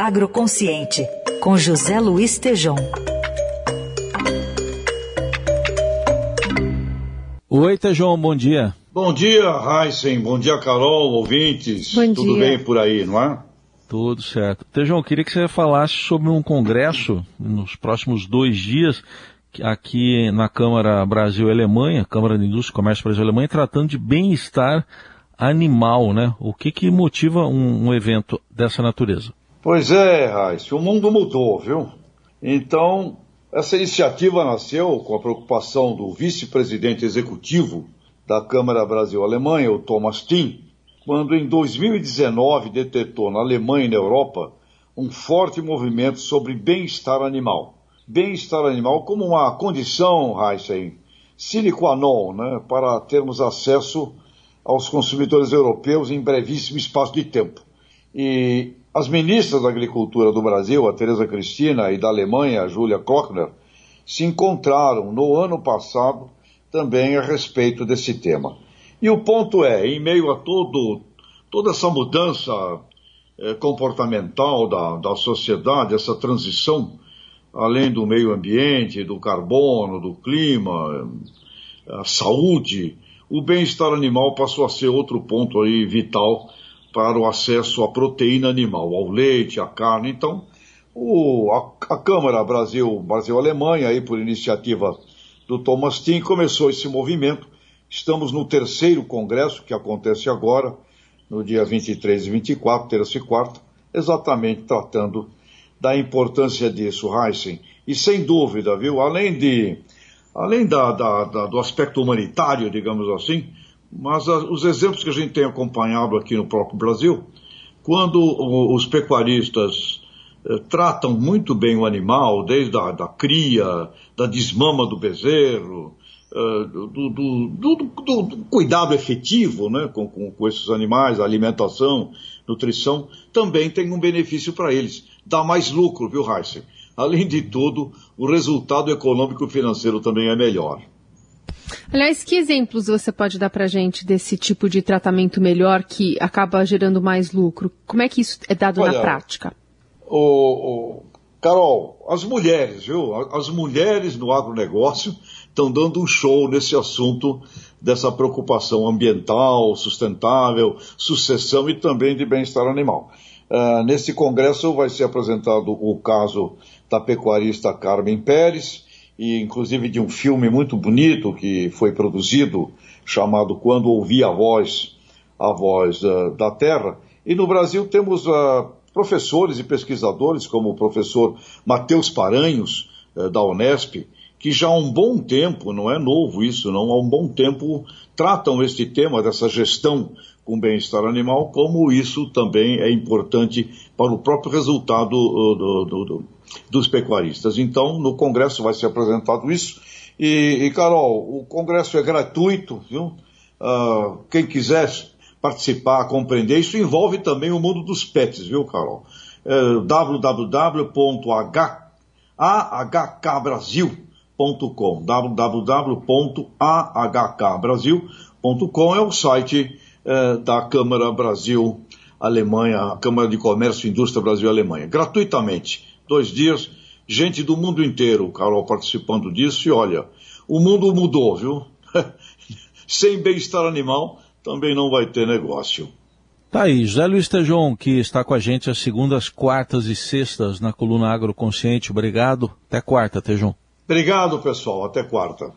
Agroconsciente, com José Luiz Tejom. Oi, Tejom, bom dia. Bom dia, Heisen. Bom dia, Carol, ouvintes. Bom Tudo dia. bem por aí, não é? Tudo certo. Tejão, queria que você falasse sobre um congresso nos próximos dois dias aqui na Câmara Brasil-Alemanha, Câmara de Indústria e Comércio Brasil-Alemanha, tratando de bem-estar animal, né? O que que motiva um, um evento dessa natureza? Pois é, Heisen, o mundo mudou, viu? Então, essa iniciativa nasceu com a preocupação do vice-presidente executivo da Câmara Brasil-Alemanha, o Thomas Tim, quando em 2019 detectou na Alemanha e na Europa um forte movimento sobre bem-estar animal. Bem-estar animal como uma condição, Heisen, sine qua non, né, para termos acesso aos consumidores europeus em brevíssimo espaço de tempo. E as ministras da Agricultura do Brasil, a Tereza Cristina, e da Alemanha, a Júlia Klockner, se encontraram no ano passado também a respeito desse tema. E o ponto é, em meio a todo, toda essa mudança eh, comportamental da, da sociedade, essa transição, além do meio ambiente, do carbono, do clima, a saúde, o bem-estar animal passou a ser outro ponto aí vital para o acesso à proteína animal, ao leite, à carne. Então, o, a, a, Câmara Brasil, Brasil-Alemanha, aí por iniciativa do Thomas Tim, começou esse movimento. Estamos no terceiro congresso, que acontece agora, no dia 23 e 24, terça e quarta, exatamente tratando da importância disso, Heisen. E sem dúvida, viu, além de, além da, da, da, do aspecto humanitário, digamos assim, mas a, os exemplos que a gente tem acompanhado aqui no próprio Brasil, quando o, os pecuaristas eh, tratam muito bem o animal, desde a da cria, da desmama do bezerro, eh, do, do, do, do, cuidado efetivo né, com, com, com esses animais, alimentação, nutrição, também tem um benefício para eles. Dá mais lucro, viu, Heisen? Além de tudo, o resultado econômico e financeiro também é melhor. Aliás, que exemplos você pode dar para a gente desse tipo de tratamento melhor que acaba gerando mais lucro? Como é que isso é dado Olha, na prática? O, o, Carol, as mulheres, viu? As mulheres no agronegócio estão dando um show nesse assunto dessa preocupação ambiental, sustentável, sucessão e também de bem-estar animal. Uh, nesse congresso vai ser apresentado o caso da pecuarista Carmen Pérez, e inclusive de um filme muito bonito que foi produzido, chamado Quando Ouvi a Voz, a Voz uh, da Terra. E no Brasil temos uh, professores e pesquisadores, como o professor Matheus Paranhos, uh, da Unesp, que já há um bom tempo, não é novo isso, não, há um bom tempo tratam este tema dessa gestão com bem-estar animal, como isso também é importante para o próprio resultado do, do, do, dos pecuaristas. Então, no Congresso vai ser apresentado isso. E, e Carol, o Congresso é gratuito, viu? Uh, quem quiser participar, compreender, isso envolve também o mundo dos pets, viu, Carol? Uh, www.ahkbrasil.com www.ahkbrasil.com é o site uh, da Câmara Brasil Alemanha, Câmara de Comércio e Indústria Brasil Alemanha, gratuitamente dois dias, gente do mundo inteiro, Carol, participando disso, e olha, o mundo mudou, viu? Sem bem-estar animal, também não vai ter negócio. Tá aí, José Luiz Tejon, que está com a gente às segundas, quartas e sextas na coluna Agroconsciente. Obrigado. Até quarta, Tejon. Obrigado, pessoal. Até quarta.